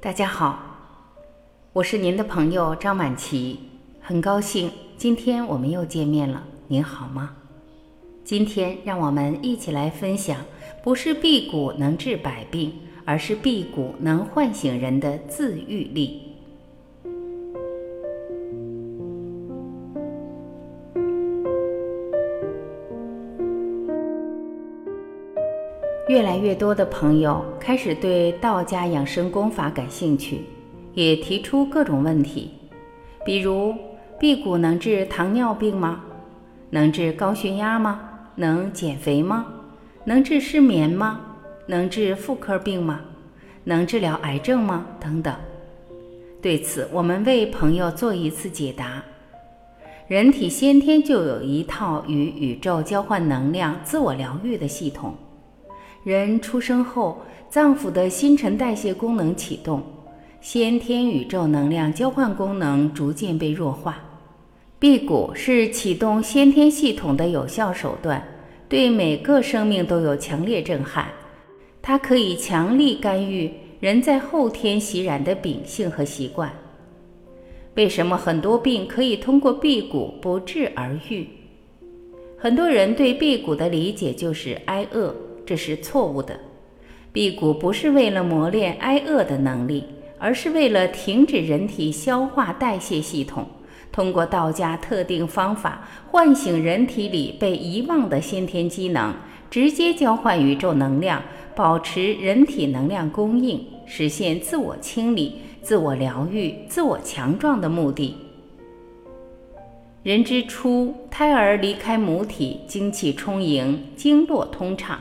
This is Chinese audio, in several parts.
大家好，我是您的朋友张满琪，很高兴今天我们又见面了。您好吗？今天让我们一起来分享，不是辟谷能治百病，而是辟谷能唤醒人的自愈力。越来越多的朋友开始对道家养生功法感兴趣，也提出各种问题，比如辟谷能治糖尿病吗？能治高血压吗？能减肥吗？能治失眠吗？能治妇科病吗？能治疗癌症吗？等等。对此，我们为朋友做一次解答。人体先天就有一套与宇宙交换能量、自我疗愈的系统。人出生后，脏腑的新陈代谢功能启动，先天宇宙能量交换功能逐渐被弱化。辟谷是启动先天系统的有效手段，对每个生命都有强烈震撼。它可以强力干预人在后天习染的秉性和习惯。为什么很多病可以通过辟谷不治而愈？很多人对辟谷的理解就是挨饿。这是错误的，辟谷不是为了磨练挨饿的能力，而是为了停止人体消化代谢系统，通过道家特定方法唤醒人体里被遗忘的先天机能，直接交换宇宙能量，保持人体能量供应，实现自我清理、自我疗愈、自我强壮的目的。人之初，胎儿离开母体，精气充盈，经络通畅。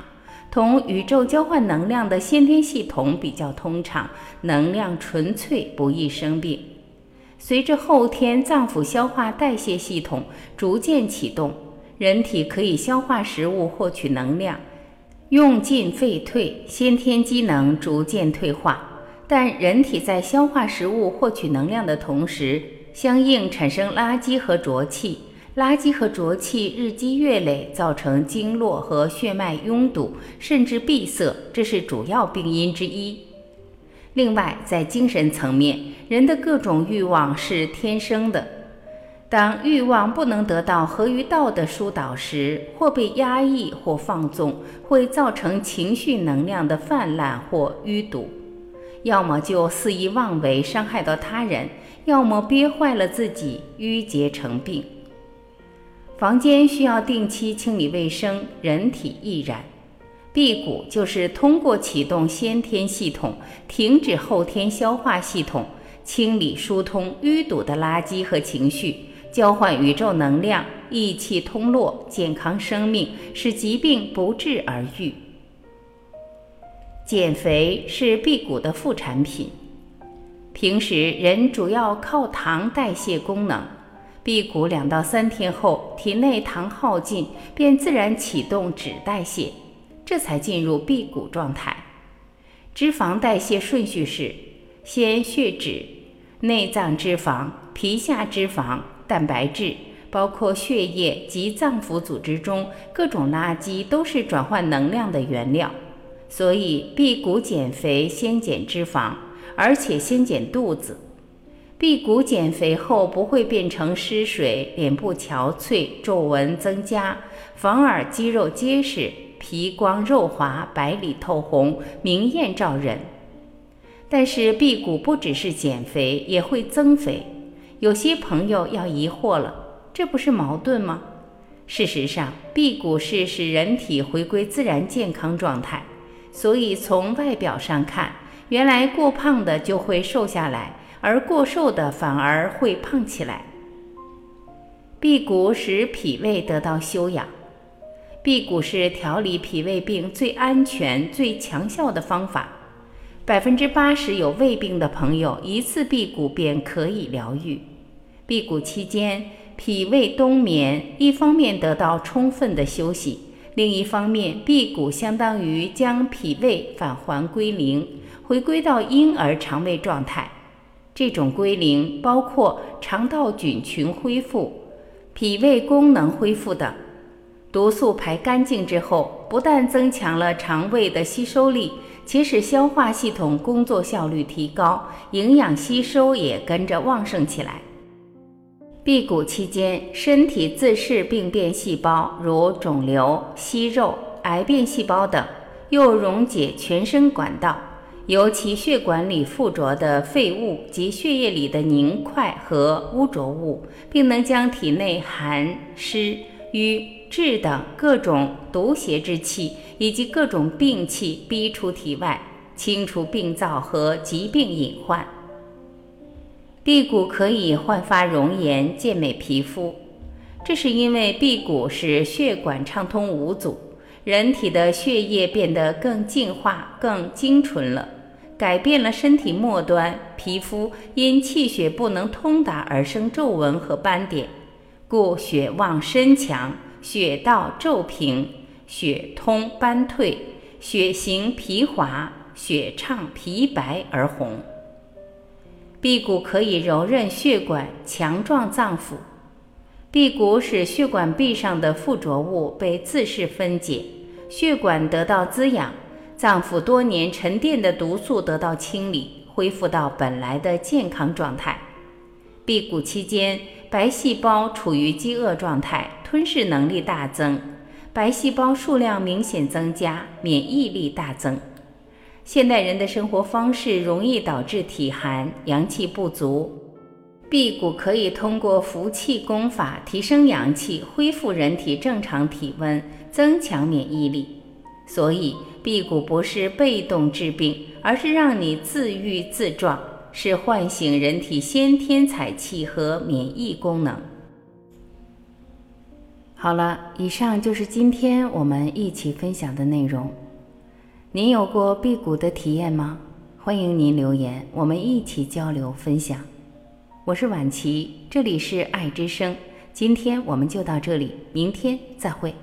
同宇宙交换能量的先天系统比较通畅，能量纯粹，不易生病。随着后天脏腑消化代谢系统逐渐启动，人体可以消化食物获取能量，用进废退，先天机能逐渐退化。但人体在消化食物获取能量的同时，相应产生垃圾和浊气。垃圾和浊气日积月累，造成经络和血脉拥堵，甚至闭塞，这是主要病因之一。另外，在精神层面，人的各种欲望是天生的。当欲望不能得到合于道的疏导时，或被压抑，或放纵，会造成情绪能量的泛滥或淤堵，要么就肆意妄为，伤害到他人；要么憋坏了自己，淤结成病。房间需要定期清理卫生，人体亦然。辟谷就是通过启动先天系统，停止后天消化系统，清理疏通淤堵的垃圾和情绪，交换宇宙能量，益气通络，健康生命，使疾病不治而愈。减肥是辟谷的副产品。平时人主要靠糖代谢功能。辟谷两到三天后，体内糖耗尽，便自然启动脂代谢，这才进入辟谷状态。脂肪代谢顺序是：先血脂、内脏脂肪、皮下脂肪、蛋白质，包括血液及脏腑组织中各种垃圾都是转换能量的原料。所以辟谷减肥先减脂肪，而且先减肚子。辟谷减肥后不会变成湿水，脸部憔悴，皱纹增加，反而肌肉结实，皮光肉滑，白里透红，明艳照人。但是辟谷不只是减肥，也会增肥。有些朋友要疑惑了，这不是矛盾吗？事实上，辟谷是使人体回归自然健康状态，所以从外表上看，原来过胖的就会瘦下来。而过瘦的反而会胖起来。辟谷使脾胃得到休养，辟谷是调理脾胃病最安全、最强效的方法。百分之八十有胃病的朋友，一次辟谷便可以疗愈。辟谷期间，脾胃冬眠，一方面得到充分的休息，另一方面，辟谷相当于将脾胃返还归零，回归到婴儿肠胃状态。这种归零包括肠道菌群恢复、脾胃功能恢复等。毒素排干净之后，不但增强了肠胃的吸收力，且使消化系统工作效率提高，营养吸收也跟着旺盛起来。辟谷期间，身体自噬病变细胞，如肿瘤、息肉、癌变细胞等，又溶解全身管道，尤其血管里附着的废物及血液里的凝块和污浊物，并能将体内寒湿瘀滞等各种毒邪之气以及各种病气逼出体外，清除病灶和疾病隐患。辟谷可以焕发容颜、健美皮肤，这是因为辟谷使血管畅通无阻，人体的血液变得更净化、更精纯了，改变了身体末端皮肤因气血不能通达而生皱纹和斑点，故血旺身强，血道皱平，血通斑退，血行皮滑，血畅皮白而红。辟谷可以柔韧血管，强壮脏腑。辟谷使血管壁上的附着物被自噬分解，血管得到滋养，脏腑多年沉淀的毒素得到清理，恢复到本来的健康状态。辟谷期间，白细胞处于饥饿状态，吞噬能力大增，白细胞数量明显增加，免疫力大增。现代人的生活方式容易导致体寒、阳气不足。辟谷可以通过服气功法提升阳气，恢复人体正常体温，增强免疫力。所以，辟谷不是被动治病，而是让你自愈自壮，是唤醒人体先天采气和免疫功能。好了，以上就是今天我们一起分享的内容。您有过辟谷的体验吗？欢迎您留言，我们一起交流分享。我是婉琪，这里是爱之声。今天我们就到这里，明天再会。